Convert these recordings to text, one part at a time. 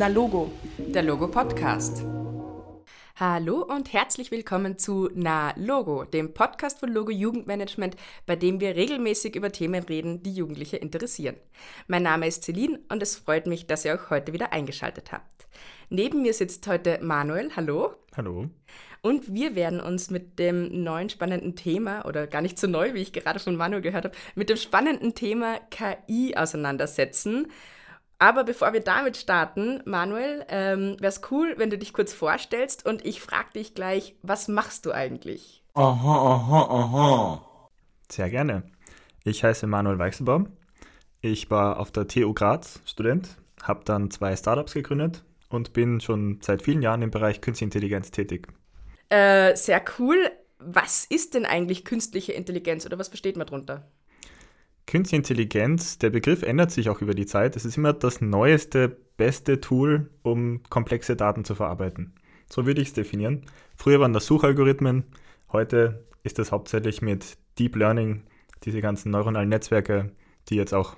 Na Logo, der Logo Podcast. Hallo und herzlich willkommen zu Na Logo, dem Podcast von Logo Jugendmanagement, bei dem wir regelmäßig über Themen reden, die Jugendliche interessieren. Mein Name ist Celine und es freut mich, dass ihr auch heute wieder eingeschaltet habt. Neben mir sitzt heute Manuel. Hallo. Hallo. Und wir werden uns mit dem neuen spannenden Thema, oder gar nicht so neu, wie ich gerade von Manuel gehört habe, mit dem spannenden Thema KI auseinandersetzen. Aber bevor wir damit starten, Manuel, ähm, wäre es cool, wenn du dich kurz vorstellst und ich frage dich gleich, was machst du eigentlich? Aha, aha, aha. Sehr gerne. Ich heiße Manuel Weichselbaum. Ich war auf der TU Graz Student, habe dann zwei Startups gegründet und bin schon seit vielen Jahren im Bereich Künstliche Intelligenz tätig. Äh, sehr cool. Was ist denn eigentlich künstliche Intelligenz oder was versteht man darunter? Künstliche Intelligenz, der Begriff ändert sich auch über die Zeit. Es ist immer das neueste, beste Tool, um komplexe Daten zu verarbeiten. So würde ich es definieren. Früher waren das Suchalgorithmen, heute ist es hauptsächlich mit Deep Learning, diese ganzen neuronalen Netzwerke, die jetzt auch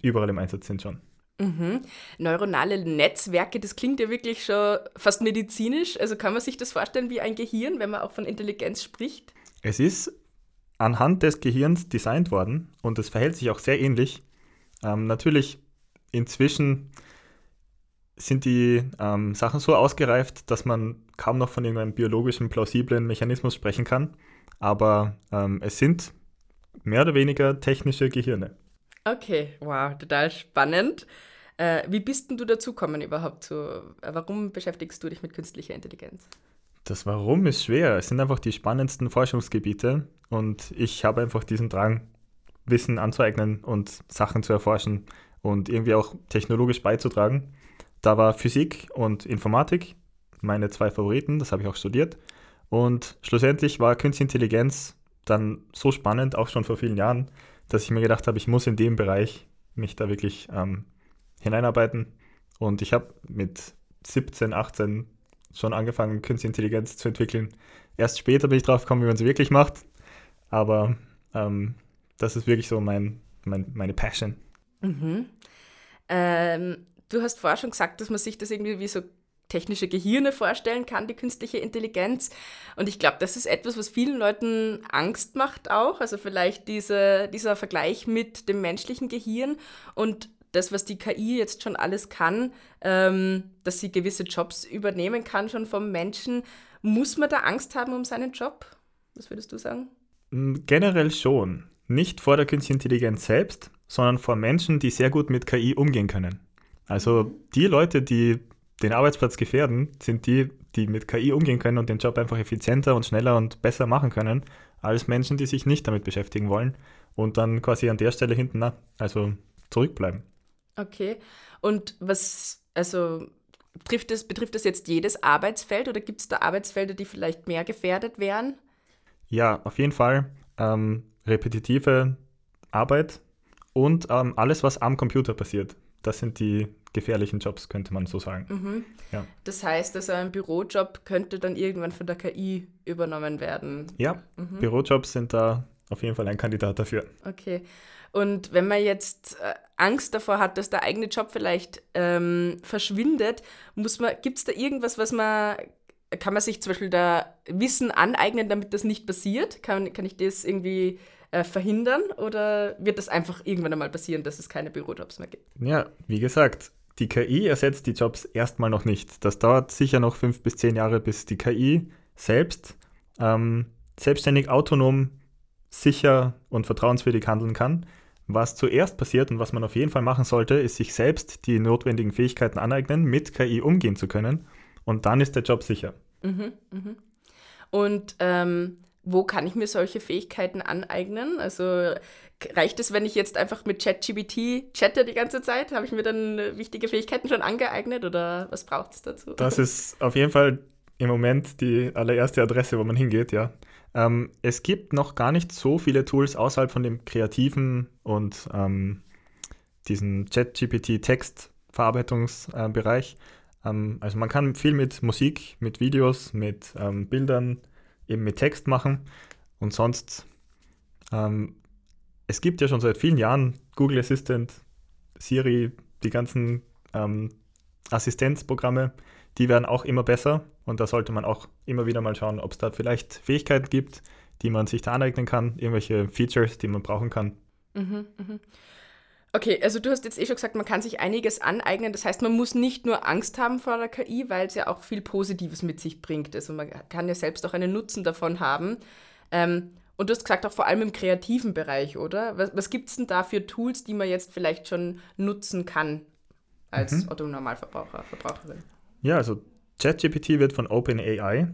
überall im Einsatz sind schon. Mhm. Neuronale Netzwerke, das klingt ja wirklich schon fast medizinisch. Also kann man sich das vorstellen wie ein Gehirn, wenn man auch von Intelligenz spricht? Es ist anhand des Gehirns designt worden und es verhält sich auch sehr ähnlich. Ähm, natürlich, inzwischen sind die ähm, Sachen so ausgereift, dass man kaum noch von irgendeinem biologischen, plausiblen Mechanismus sprechen kann. Aber ähm, es sind mehr oder weniger technische Gehirne. Okay, wow, total spannend. Äh, wie bist denn du dazu gekommen überhaupt? Zu, äh, warum beschäftigst du dich mit künstlicher Intelligenz? Das Warum ist schwer. Es sind einfach die spannendsten Forschungsgebiete und ich habe einfach diesen Drang, Wissen anzueignen und Sachen zu erforschen und irgendwie auch technologisch beizutragen. Da war Physik und Informatik meine zwei Favoriten, das habe ich auch studiert. Und schlussendlich war Künstliche Intelligenz dann so spannend, auch schon vor vielen Jahren, dass ich mir gedacht habe, ich muss in dem Bereich mich da wirklich ähm, hineinarbeiten. Und ich habe mit 17, 18 schon angefangen, Künstliche Intelligenz zu entwickeln. Erst später bin ich drauf gekommen, wie man sie wirklich macht. Aber ähm, das ist wirklich so mein, mein meine Passion. Mhm. Ähm, du hast vorher schon gesagt, dass man sich das irgendwie wie so technische Gehirne vorstellen kann, die künstliche Intelligenz. Und ich glaube, das ist etwas, was vielen Leuten Angst macht auch. Also vielleicht diese, dieser Vergleich mit dem menschlichen Gehirn. Und das, was die KI jetzt schon alles kann, ähm, dass sie gewisse Jobs übernehmen kann schon vom Menschen, muss man da Angst haben um seinen Job? Was würdest du sagen? Mm, generell schon. Nicht vor der künstlichen Intelligenz selbst, sondern vor Menschen, die sehr gut mit KI umgehen können. Also die Leute, die den Arbeitsplatz gefährden, sind die, die mit KI umgehen können und den Job einfach effizienter und schneller und besser machen können, als Menschen, die sich nicht damit beschäftigen wollen und dann quasi an der Stelle hinten, na, also zurückbleiben. Okay. Und was, also trifft das, betrifft das jetzt jedes Arbeitsfeld oder gibt es da Arbeitsfelder, die vielleicht mehr gefährdet wären? Ja, auf jeden Fall. Ähm, repetitive Arbeit und ähm, alles, was am Computer passiert. Das sind die gefährlichen Jobs, könnte man so sagen. Mhm. Ja. Das heißt, also ein Bürojob könnte dann irgendwann von der KI übernommen werden. Ja, mhm. Bürojobs sind da auf jeden Fall ein Kandidat dafür. Okay. Und wenn man jetzt äh, Angst davor hat, dass der eigene Job vielleicht ähm, verschwindet, muss man, gibt es da irgendwas, was man, kann man sich zum Beispiel da Wissen aneignen, damit das nicht passiert? Kann, kann ich das irgendwie äh, verhindern oder wird das einfach irgendwann einmal passieren, dass es keine Bürojobs mehr gibt? Ja, wie gesagt, die KI ersetzt die Jobs erstmal noch nicht. Das dauert sicher noch fünf bis zehn Jahre, bis die KI selbst ähm, selbstständig, autonom, sicher und vertrauenswürdig handeln kann. Was zuerst passiert und was man auf jeden Fall machen sollte, ist sich selbst die notwendigen Fähigkeiten aneignen, mit KI umgehen zu können. Und dann ist der Job sicher. Mhm, mh. Und ähm, wo kann ich mir solche Fähigkeiten aneignen? Also reicht es, wenn ich jetzt einfach mit ChatGBT chatte die ganze Zeit? Habe ich mir dann wichtige Fähigkeiten schon angeeignet oder was braucht es dazu? Das ist auf jeden Fall im Moment die allererste Adresse, wo man hingeht, ja. Ähm, es gibt noch gar nicht so viele Tools außerhalb von dem kreativen und ähm, diesen ChatGPT-Textverarbeitungsbereich. Äh, ähm, also man kann viel mit Musik, mit Videos, mit ähm, Bildern, eben mit Text machen. Und sonst, ähm, es gibt ja schon seit vielen Jahren Google Assistant, Siri, die ganzen ähm, Assistenzprogramme, die werden auch immer besser und da sollte man auch immer wieder mal schauen, ob es da vielleicht Fähigkeiten gibt, die man sich da aneignen kann, irgendwelche Features, die man brauchen kann. Mhm, mhm. Okay, also du hast jetzt eh schon gesagt, man kann sich einiges aneignen. Das heißt, man muss nicht nur Angst haben vor der KI, weil es ja auch viel Positives mit sich bringt. Also man kann ja selbst auch einen Nutzen davon haben. Ähm, und du hast gesagt, auch vor allem im kreativen Bereich, oder? Was, was gibt es denn da für Tools, die man jetzt vielleicht schon nutzen kann als mhm. Otto-Normalverbraucher, Verbraucherin? Ja, also ChatGPT wird von OpenAI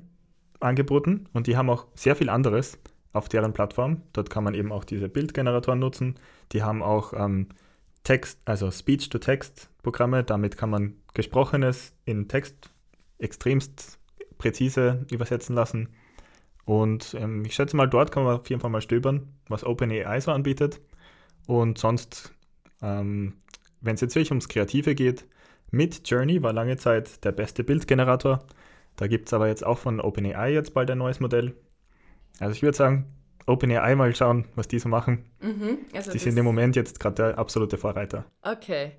angeboten und die haben auch sehr viel anderes auf deren Plattform. Dort kann man eben auch diese Bildgeneratoren nutzen. Die haben auch ähm, Text, also Speech-to-Text-Programme. Damit kann man Gesprochenes in Text extremst präzise übersetzen lassen. Und ähm, ich schätze mal, dort kann man auf jeden Fall mal stöbern, was OpenAI so anbietet. Und sonst, ähm, wenn es jetzt wirklich ums Kreative geht, mit Journey war lange Zeit der beste Bildgenerator. Da gibt es aber jetzt auch von OpenAI jetzt bald ein neues Modell. Also ich würde sagen, OpenAI mal schauen, was die so machen. Mhm, also die sind im Moment jetzt gerade der absolute Vorreiter. Okay.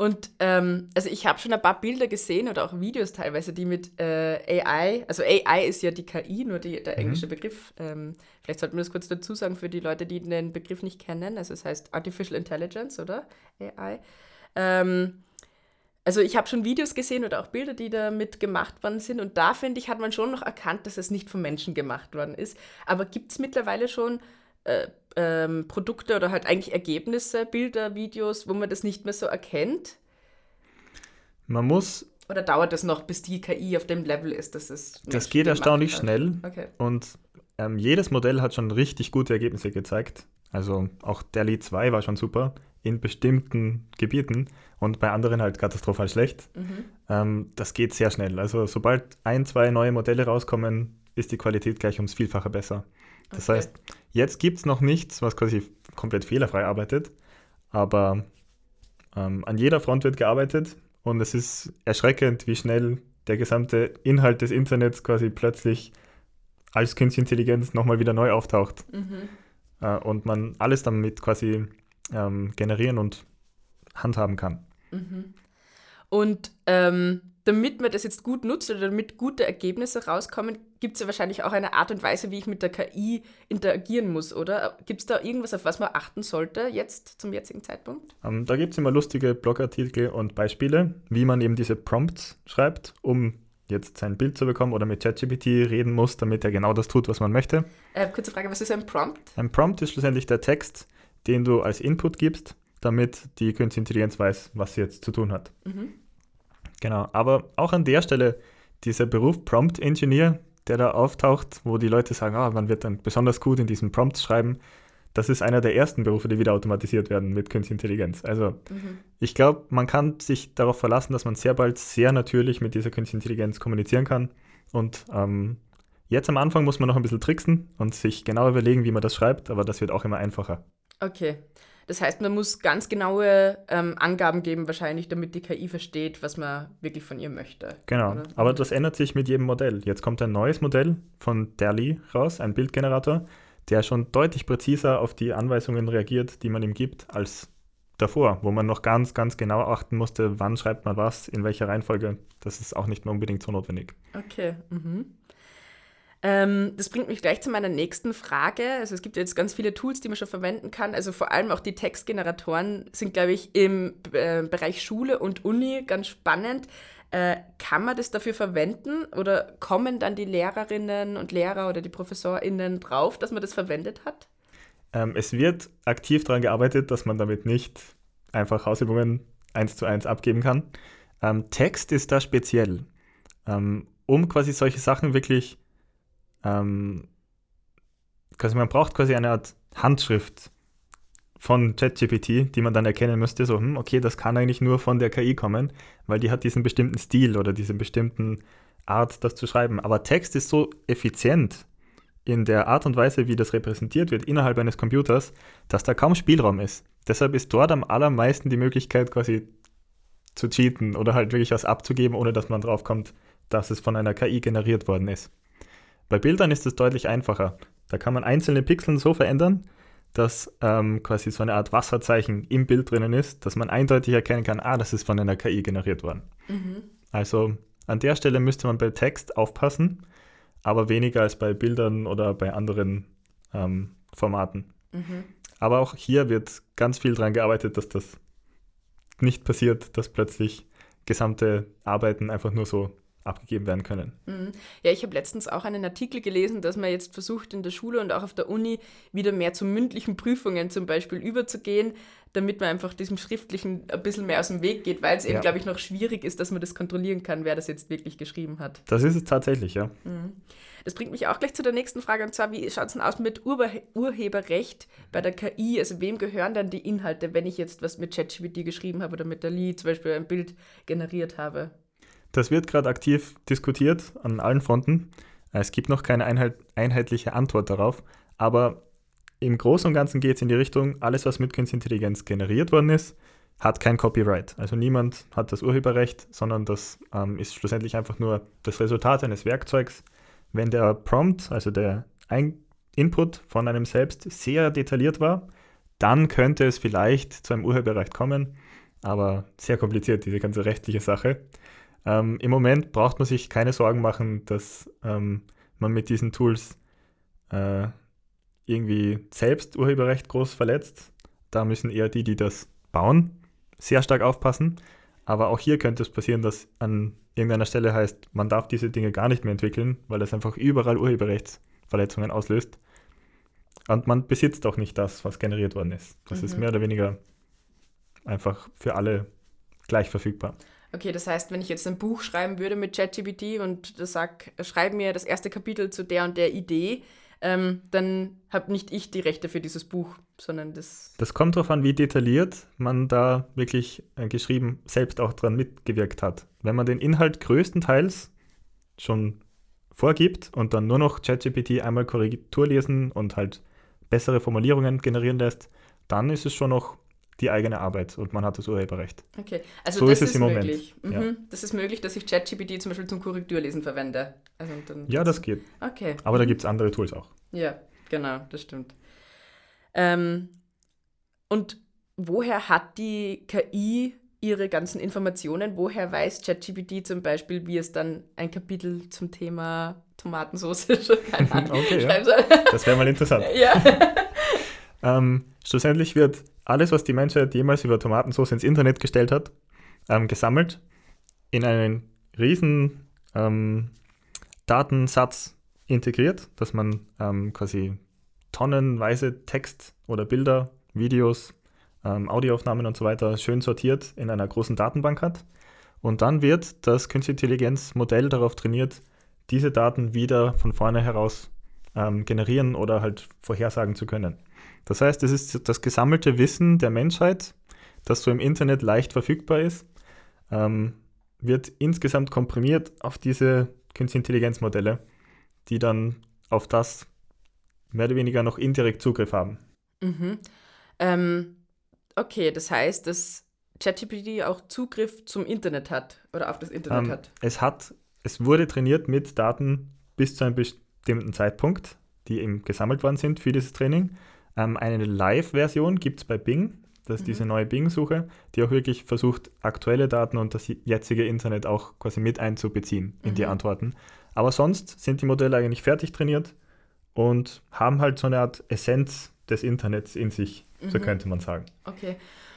Und ähm, also ich habe schon ein paar Bilder gesehen oder auch Videos teilweise, die mit äh, AI, also AI ist ja die KI, nur die, der mhm. englische mhm. Begriff. Ähm, vielleicht sollten wir das kurz dazu sagen für die Leute, die den Begriff nicht kennen. Also es heißt Artificial Intelligence, oder? AI. Ähm, also ich habe schon Videos gesehen oder auch Bilder, die damit gemacht worden sind. Und da, finde ich, hat man schon noch erkannt, dass es nicht von Menschen gemacht worden ist. Aber gibt es mittlerweile schon äh, ähm, Produkte oder halt eigentlich Ergebnisse, Bilder, Videos, wo man das nicht mehr so erkennt? Man muss. Oder dauert das noch, bis die KI auf dem Level ist, dass es. Das geht erstaunlich schnell. Okay. Und ähm, jedes Modell hat schon richtig gute Ergebnisse gezeigt. Also auch DALI 2 war schon super in bestimmten Gebieten und bei anderen halt katastrophal schlecht. Mhm. Ähm, das geht sehr schnell. Also sobald ein, zwei neue Modelle rauskommen, ist die Qualität gleich ums Vielfache besser. Das okay. heißt, jetzt gibt es noch nichts, was quasi komplett fehlerfrei arbeitet, aber ähm, an jeder Front wird gearbeitet und es ist erschreckend, wie schnell der gesamte Inhalt des Internets quasi plötzlich als Künstliche Intelligenz nochmal wieder neu auftaucht. Mhm. Äh, und man alles damit quasi ähm, generieren und handhaben kann. Mhm. Und ähm, damit man das jetzt gut nutzt oder damit gute Ergebnisse rauskommen, gibt es ja wahrscheinlich auch eine Art und Weise, wie ich mit der KI interagieren muss, oder? Gibt es da irgendwas, auf was man achten sollte jetzt zum jetzigen Zeitpunkt? Ähm, da gibt es immer lustige Blogartikel und Beispiele, wie man eben diese Prompts schreibt, um jetzt sein Bild zu bekommen oder mit ChatGPT reden muss, damit er genau das tut, was man möchte. Äh, kurze Frage, was ist ein Prompt? Ein Prompt ist schlussendlich der Text, den du als Input gibst, damit die Künstliche Intelligenz weiß, was sie jetzt zu tun hat. Mhm. Genau, aber auch an der Stelle dieser Beruf Prompt Engineer, der da auftaucht, wo die Leute sagen, ah, man wird dann besonders gut in diesen Prompts schreiben, das ist einer der ersten Berufe, die wieder automatisiert werden mit Künstliche Intelligenz. Also mhm. ich glaube, man kann sich darauf verlassen, dass man sehr bald sehr natürlich mit dieser Künstliche Intelligenz kommunizieren kann. Und ähm, jetzt am Anfang muss man noch ein bisschen tricksen und sich genau überlegen, wie man das schreibt, aber das wird auch immer einfacher. Okay. Das heißt, man muss ganz genaue ähm, Angaben geben, wahrscheinlich, damit die KI versteht, was man wirklich von ihr möchte. Genau. Oder? Aber das ändert sich mit jedem Modell. Jetzt kommt ein neues Modell von DALI raus, ein Bildgenerator, der schon deutlich präziser auf die Anweisungen reagiert, die man ihm gibt, als davor, wo man noch ganz, ganz genau achten musste, wann schreibt man was, in welcher Reihenfolge. Das ist auch nicht mehr unbedingt so notwendig. Okay. Mhm. Ähm, das bringt mich gleich zu meiner nächsten Frage. Also es gibt jetzt ganz viele Tools, die man schon verwenden kann. Also vor allem auch die Textgeneratoren sind, glaube ich, im äh, Bereich Schule und Uni ganz spannend. Äh, kann man das dafür verwenden oder kommen dann die Lehrerinnen und Lehrer oder die ProfessorInnen drauf, dass man das verwendet hat? Ähm, es wird aktiv daran gearbeitet, dass man damit nicht einfach Hausübungen eins zu eins abgeben kann. Ähm, Text ist da speziell. Ähm, um quasi solche Sachen wirklich ähm, quasi man braucht quasi eine Art Handschrift von ChatGPT, die man dann erkennen müsste, so, hm, okay, das kann eigentlich nur von der KI kommen, weil die hat diesen bestimmten Stil oder diese bestimmten Art, das zu schreiben. Aber Text ist so effizient in der Art und Weise, wie das repräsentiert wird innerhalb eines Computers, dass da kaum Spielraum ist. Deshalb ist dort am allermeisten die Möglichkeit, quasi zu cheaten oder halt wirklich was abzugeben, ohne dass man draufkommt, dass es von einer KI generiert worden ist. Bei Bildern ist es deutlich einfacher. Da kann man einzelne Pixel so verändern, dass ähm, quasi so eine Art Wasserzeichen im Bild drinnen ist, dass man eindeutig erkennen kann, ah, das ist von einer KI generiert worden. Mhm. Also an der Stelle müsste man bei Text aufpassen, aber weniger als bei Bildern oder bei anderen ähm, Formaten. Mhm. Aber auch hier wird ganz viel daran gearbeitet, dass das nicht passiert, dass plötzlich gesamte Arbeiten einfach nur so abgegeben werden können. Mhm. Ja, ich habe letztens auch einen Artikel gelesen, dass man jetzt versucht, in der Schule und auch auf der Uni wieder mehr zu mündlichen Prüfungen zum Beispiel überzugehen, damit man einfach diesem Schriftlichen ein bisschen mehr aus dem Weg geht, weil es eben, glaube ich, noch schwierig ist, dass man das kontrollieren kann, wer das jetzt wirklich geschrieben hat. Das ist es tatsächlich, ja. Mhm. Das bringt mich auch gleich zu der nächsten Frage, und zwar, wie schaut es denn aus mit Ur Urheberrecht bei der KI? Also wem gehören dann die Inhalte, wenn ich jetzt was mit ChatGPT geschrieben habe oder mit der Lee zum Beispiel ein Bild generiert habe? Das wird gerade aktiv diskutiert an allen Fronten. Es gibt noch keine Einheit, einheitliche Antwort darauf, aber im Großen und Ganzen geht es in die Richtung, alles, was mit Künstliche Intelligenz generiert worden ist, hat kein Copyright. Also niemand hat das Urheberrecht, sondern das ähm, ist schlussendlich einfach nur das Resultat eines Werkzeugs. Wenn der Prompt, also der Ein Input von einem selbst sehr detailliert war, dann könnte es vielleicht zu einem Urheberrecht kommen, aber sehr kompliziert, diese ganze rechtliche Sache. Ähm, Im Moment braucht man sich keine Sorgen machen, dass ähm, man mit diesen Tools äh, irgendwie selbst Urheberrecht groß verletzt. Da müssen eher die, die das bauen, sehr stark aufpassen. Aber auch hier könnte es passieren, dass an irgendeiner Stelle heißt, man darf diese Dinge gar nicht mehr entwickeln, weil das einfach überall Urheberrechtsverletzungen auslöst. Und man besitzt auch nicht das, was generiert worden ist. Das mhm. ist mehr oder weniger einfach für alle gleich verfügbar. Okay, das heißt, wenn ich jetzt ein Buch schreiben würde mit ChatGPT und sag, schreib mir das erste Kapitel zu der und der Idee, ähm, dann habe nicht ich die Rechte für dieses Buch, sondern das. Das kommt darauf an, wie detailliert man da wirklich äh, geschrieben selbst auch dran mitgewirkt hat. Wenn man den Inhalt größtenteils schon vorgibt und dann nur noch ChatGPT einmal Korrektur lesen und halt bessere Formulierungen generieren lässt, dann ist es schon noch die eigene Arbeit und man hat das Urheberrecht. Okay, also so das ist es im möglich. Moment. Mhm. Ja. Das ist möglich, dass ich ChatGPT zum Beispiel zum Korrekturlesen verwende. Also ja, das geht. Okay. Aber da gibt es andere Tools auch. Ja, genau, das stimmt. Ähm, und woher hat die KI ihre ganzen Informationen? Woher weiß ChatGPT zum Beispiel, wie es dann ein Kapitel zum Thema Tomatensauce schreiben okay, ja. Das wäre mal interessant. ja. Ähm, schlussendlich wird alles, was die Menschheit jemals über Tomatensauce ins Internet gestellt hat, ähm, gesammelt, in einen riesen ähm, Datensatz integriert, dass man ähm, quasi tonnenweise Text oder Bilder, Videos, ähm, Audioaufnahmen und so weiter schön sortiert in einer großen Datenbank hat. Und dann wird das Künstliche Intelligenzmodell darauf trainiert, diese Daten wieder von vorne heraus ähm, generieren oder halt vorhersagen zu können. Das heißt, es ist das gesammelte Wissen der Menschheit, das so im Internet leicht verfügbar ist, ähm, wird insgesamt komprimiert auf diese Künstliche Intelligenzmodelle, die dann auf das mehr oder weniger noch indirekt Zugriff haben. Mhm. Ähm, okay, das heißt, dass ChatGPT auch Zugriff zum Internet hat oder auf das Internet ähm, hat. Es hat, es wurde trainiert mit Daten bis zu einem bestimmten Zeitpunkt, die eben gesammelt worden sind für dieses Training. Ähm, eine Live-Version gibt es bei Bing. Das ist mhm. diese neue Bing-Suche, die auch wirklich versucht, aktuelle Daten und das jetzige Internet auch quasi mit einzubeziehen in mhm. die Antworten. Aber sonst sind die Modelle eigentlich fertig trainiert und haben halt so eine Art Essenz des Internets in sich, mhm. so könnte man sagen. Okay.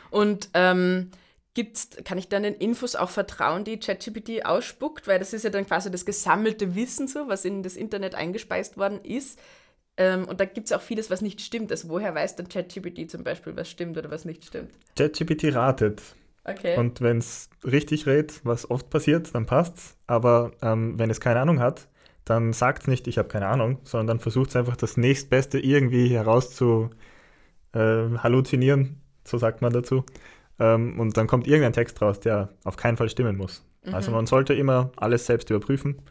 Und ähm, gibt's, kann ich dann den Infos auch vertrauen, die ChatGPT ausspuckt? Weil das ist ja dann quasi das gesammelte Wissen, so, was in das Internet eingespeist worden ist. Ähm, und da gibt es auch vieles, was nicht stimmt. Also woher weiß dann ChatGPT zum Beispiel, was stimmt oder was nicht stimmt? ChatGPT ratet. Okay. Und wenn es richtig rät, was oft passiert, dann passt's. Aber ähm, wenn es keine Ahnung hat, dann sagt es nicht, ich habe keine Ahnung, sondern dann versucht es einfach das nächstbeste irgendwie heraus zu äh, halluzinieren, so sagt man dazu. Ähm, und dann kommt irgendein Text raus, der auf keinen Fall stimmen muss. Also mhm. Also man sollte immer alles selbst überprüfen.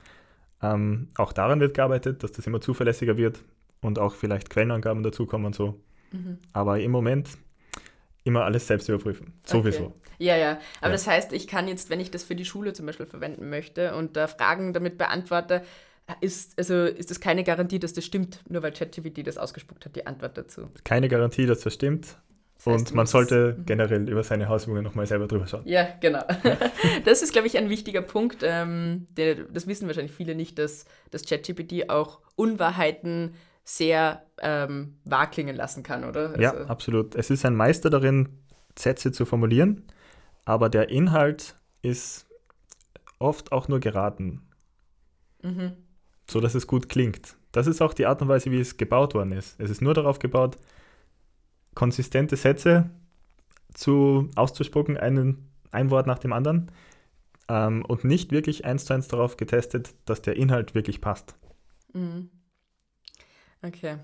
Ähm, auch daran wird gearbeitet, dass das immer zuverlässiger wird, und auch vielleicht Quellenangaben dazukommen und so. Mhm. Aber im Moment immer alles selbst überprüfen. Sowieso. Okay. Ja, ja. Aber ja. das heißt, ich kann jetzt, wenn ich das für die Schule zum Beispiel verwenden möchte und da Fragen damit beantworte, ist, also ist das keine Garantie, dass das stimmt, nur weil ChatGPT das ausgespuckt hat, die Antwort dazu. Keine Garantie, dass das stimmt. Das heißt, und man sollte mhm. generell über seine Hausübungen nochmal selber drüber schauen. Ja, genau. Ja. Das ist, glaube ich, ein wichtiger Punkt. Ähm, der, das wissen wahrscheinlich viele nicht, dass das ChatGPT auch Unwahrheiten sehr ähm, wahr klingen lassen kann, oder? Also ja, absolut. Es ist ein Meister darin, Sätze zu formulieren, aber der Inhalt ist oft auch nur geraten. Mhm. So dass es gut klingt. Das ist auch die Art und Weise, wie es gebaut worden ist. Es ist nur darauf gebaut, konsistente Sätze zu, auszuspucken, einen, ein Wort nach dem anderen, ähm, und nicht wirklich eins zu eins darauf getestet, dass der Inhalt wirklich passt. Mhm. Okay.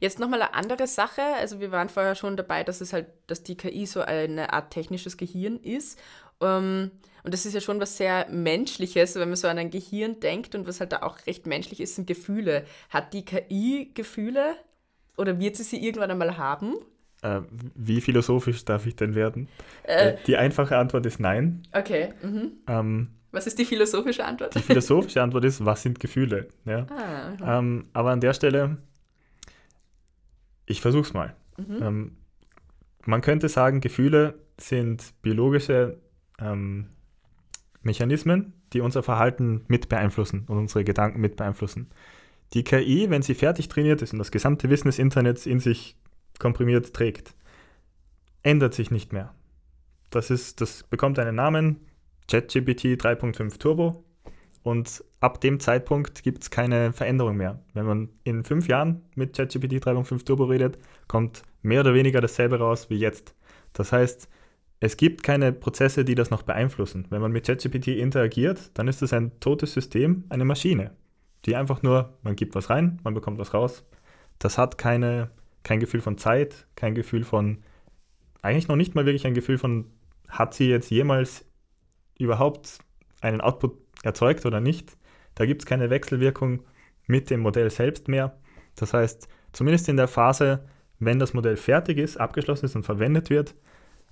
Jetzt nochmal eine andere Sache. Also wir waren vorher schon dabei, dass es halt, dass die KI so eine Art technisches Gehirn ist. Ähm, und das ist ja schon was sehr Menschliches, wenn man so an ein Gehirn denkt und was halt da auch recht menschlich ist, sind Gefühle. Hat die KI Gefühle oder wird sie sie irgendwann einmal haben? Äh, wie philosophisch darf ich denn werden? Äh, äh die einfache Antwort ist nein. Okay. Mhm. Ähm, was ist die philosophische Antwort? Die philosophische Antwort ist, was sind Gefühle? Ja? Ah, ähm, aber an der Stelle, ich versuche es mal. Mhm. Ähm, man könnte sagen, Gefühle sind biologische ähm, Mechanismen, die unser Verhalten mit beeinflussen und unsere Gedanken mit beeinflussen. Die KI, wenn sie fertig trainiert ist und das gesamte Wissen des Internets in sich komprimiert trägt, ändert sich nicht mehr. Das, ist, das bekommt einen Namen, ChatGPT 3.5 Turbo, und ab dem Zeitpunkt gibt es keine Veränderung mehr. Wenn man in fünf Jahren mit ChatGPT 3.5 Turbo redet, kommt mehr oder weniger dasselbe raus wie jetzt. Das heißt, es gibt keine Prozesse, die das noch beeinflussen. Wenn man mit ChatGPT interagiert, dann ist es ein totes System, eine Maschine, die einfach nur, man gibt was rein, man bekommt was raus. Das hat keine, kein Gefühl von Zeit, kein Gefühl von, eigentlich noch nicht mal wirklich ein Gefühl von, hat sie jetzt jemals überhaupt einen Output erzeugt oder nicht. Da gibt es keine Wechselwirkung mit dem Modell selbst mehr. Das heißt, zumindest in der Phase, wenn das Modell fertig ist, abgeschlossen ist und verwendet wird,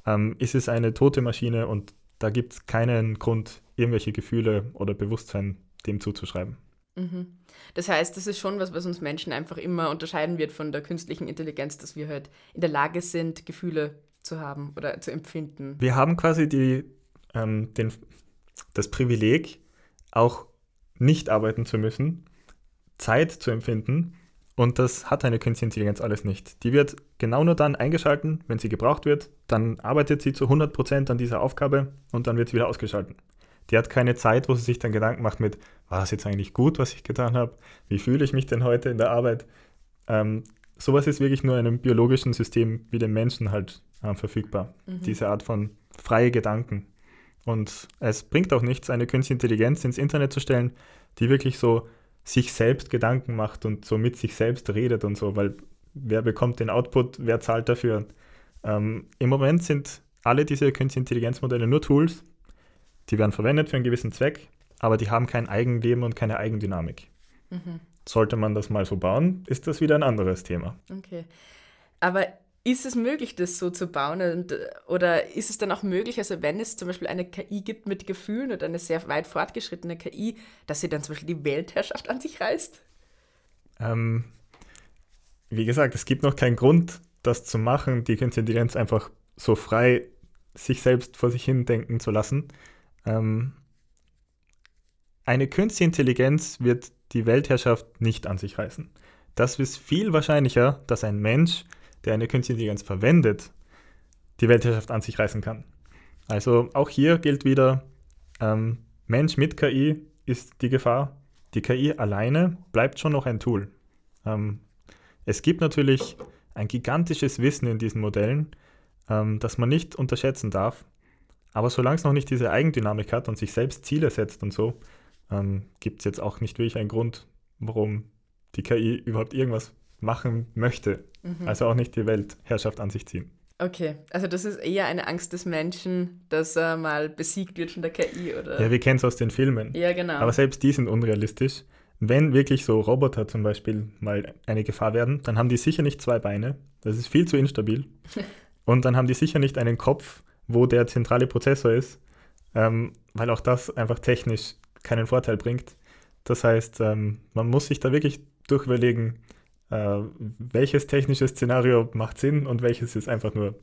ähm, ist es eine tote Maschine und da gibt es keinen Grund, irgendwelche Gefühle oder Bewusstsein dem zuzuschreiben. Mhm. Das heißt, das ist schon was, was uns Menschen einfach immer unterscheiden wird von der künstlichen Intelligenz, dass wir halt in der Lage sind, Gefühle zu haben oder zu empfinden. Wir haben quasi die, ähm, den, das Privileg, auch nicht arbeiten zu müssen, Zeit zu empfinden und das hat eine Künstliche Intelligenz alles nicht. Die wird genau nur dann eingeschalten, wenn sie gebraucht wird. Dann arbeitet sie zu 100% an dieser Aufgabe und dann wird sie wieder ausgeschalten. Die hat keine Zeit, wo sie sich dann Gedanken macht mit, war das jetzt eigentlich gut, was ich getan habe? Wie fühle ich mich denn heute in der Arbeit? Ähm, sowas ist wirklich nur in einem biologischen System wie dem Menschen halt äh, verfügbar. Mhm. Diese Art von freie Gedanken. Und es bringt auch nichts, eine künstliche Intelligenz ins Internet zu stellen, die wirklich so sich selbst Gedanken macht und so mit sich selbst redet und so, weil wer bekommt den Output, wer zahlt dafür? Ähm, Im Moment sind alle diese künstliche Intelligenzmodelle nur Tools, die werden verwendet für einen gewissen Zweck, aber die haben kein Eigenleben und keine Eigendynamik. Mhm. Sollte man das mal so bauen, ist das wieder ein anderes Thema. Okay. Aber ist es möglich, das so zu bauen? Und, oder ist es dann auch möglich, also wenn es zum Beispiel eine KI gibt mit Gefühlen oder eine sehr weit fortgeschrittene KI, dass sie dann zum Beispiel die Weltherrschaft an sich reißt? Ähm, wie gesagt, es gibt noch keinen Grund, das zu machen, die Künstliche Intelligenz einfach so frei sich selbst vor sich hin denken zu lassen. Ähm, eine Künstliche Intelligenz wird die Weltherrschaft nicht an sich reißen. Das ist viel wahrscheinlicher, dass ein Mensch der eine künstliche Intelligenz verwendet, die Weltherrschaft an sich reißen kann. Also auch hier gilt wieder, ähm, Mensch mit KI ist die Gefahr. Die KI alleine bleibt schon noch ein Tool. Ähm, es gibt natürlich ein gigantisches Wissen in diesen Modellen, ähm, das man nicht unterschätzen darf. Aber solange es noch nicht diese Eigendynamik hat und sich selbst Ziele setzt und so, ähm, gibt es jetzt auch nicht wirklich einen Grund, warum die KI überhaupt irgendwas machen möchte. Mhm. Also auch nicht die Weltherrschaft an sich ziehen. Okay, also das ist eher eine Angst des Menschen, dass er mal besiegt wird von der KI, oder? Ja, wir kennen es aus den Filmen. Ja, genau. Aber selbst die sind unrealistisch. Wenn wirklich so Roboter zum Beispiel mal eine Gefahr werden, dann haben die sicher nicht zwei Beine. Das ist viel zu instabil. Und dann haben die sicher nicht einen Kopf, wo der zentrale Prozessor ist, ähm, weil auch das einfach technisch keinen Vorteil bringt. Das heißt, ähm, man muss sich da wirklich durchüberlegen, äh, welches technische Szenario macht Sinn und welches ist einfach nur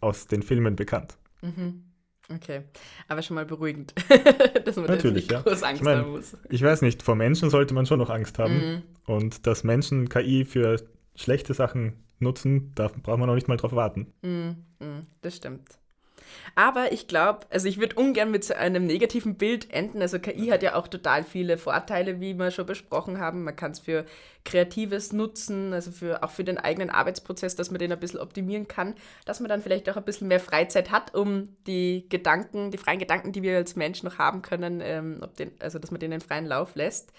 aus den Filmen bekannt. Mhm. Okay, aber schon mal beruhigend, dass man Natürlich, da nicht groß Angst ich mein, haben muss. Ich weiß nicht, vor Menschen sollte man schon noch Angst haben. Mhm. Und dass Menschen KI für schlechte Sachen nutzen, da braucht man noch nicht mal drauf warten. Mhm. mhm das stimmt. Aber ich glaube, also ich würde ungern mit so einem negativen Bild enden. Also KI hat ja auch total viele Vorteile, wie wir schon besprochen haben. Man kann es für Kreatives nutzen, also für, auch für den eigenen Arbeitsprozess, dass man den ein bisschen optimieren kann, dass man dann vielleicht auch ein bisschen mehr Freizeit hat, um die Gedanken, die freien Gedanken, die wir als Mensch noch haben können, ähm, den, also dass man denen freien Lauf lässt.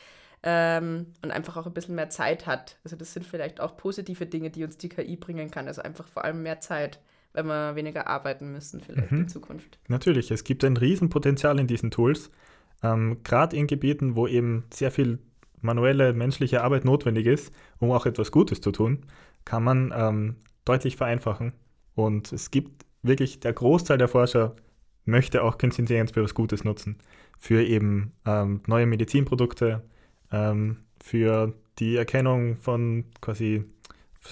Ähm, und einfach auch ein bisschen mehr Zeit hat. Also das sind vielleicht auch positive Dinge, die uns die KI bringen kann. Also einfach vor allem mehr Zeit wenn wir weniger arbeiten müssen vielleicht mhm. in Zukunft. Natürlich, es gibt ein Riesenpotenzial in diesen Tools, ähm, gerade in Gebieten, wo eben sehr viel manuelle menschliche Arbeit notwendig ist, um auch etwas Gutes zu tun, kann man ähm, deutlich vereinfachen. Und es gibt wirklich, der Großteil der Forscher möchte auch Künstliche Intelligenz für was Gutes nutzen. Für eben ähm, neue Medizinprodukte, ähm, für die Erkennung von quasi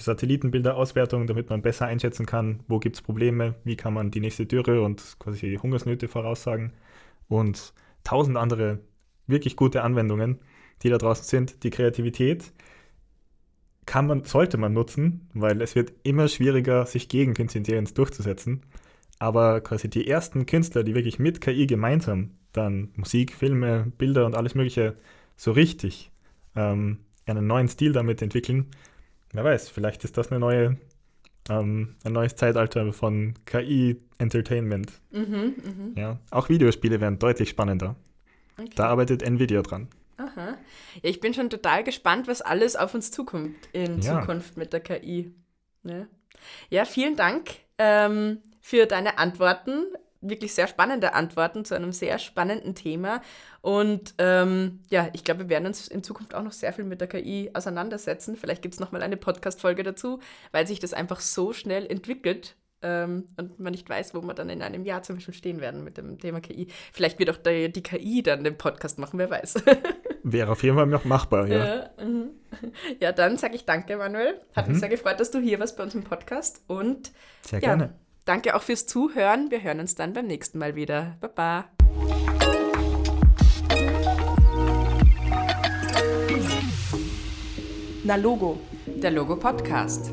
Satellitenbilderauswertung, damit man besser einschätzen kann, wo gibt es Probleme, wie kann man die nächste Dürre und quasi Hungersnöte voraussagen und tausend andere wirklich gute Anwendungen, die da draußen sind. Die Kreativität kann man, sollte man nutzen, weil es wird immer schwieriger, sich gegen Künstliche Intelligenz durchzusetzen. Aber quasi die ersten Künstler, die wirklich mit KI gemeinsam dann Musik, Filme, Bilder und alles Mögliche so richtig ähm, einen neuen Stil damit entwickeln, wer weiß, vielleicht ist das eine neue, ähm, ein neues Zeitalter von KI-Entertainment. Mhm, mh. ja, auch Videospiele werden deutlich spannender. Okay. Da arbeitet Nvidia dran. Aha. Ja, ich bin schon total gespannt, was alles auf uns zukommt in ja. Zukunft mit der KI. Ja, ne? ja vielen Dank ähm, für deine Antworten wirklich sehr spannende Antworten zu einem sehr spannenden Thema. Und ähm, ja, ich glaube, wir werden uns in Zukunft auch noch sehr viel mit der KI auseinandersetzen. Vielleicht gibt es nochmal eine Podcast-Folge dazu, weil sich das einfach so schnell entwickelt ähm, und man nicht weiß, wo wir dann in einem Jahr zum Beispiel stehen werden mit dem Thema KI. Vielleicht wird auch die, die KI dann den Podcast machen, wer weiß. Wäre auf jeden Fall noch machbar, ja. Ja, mhm. ja dann sage ich danke, Manuel. Hat mhm. mich sehr gefreut, dass du hier warst bei uns im Podcast. Und sehr ja, gerne. Danke auch fürs Zuhören. Wir hören uns dann beim nächsten Mal wieder. Baba. Na Logo, der Logo Podcast.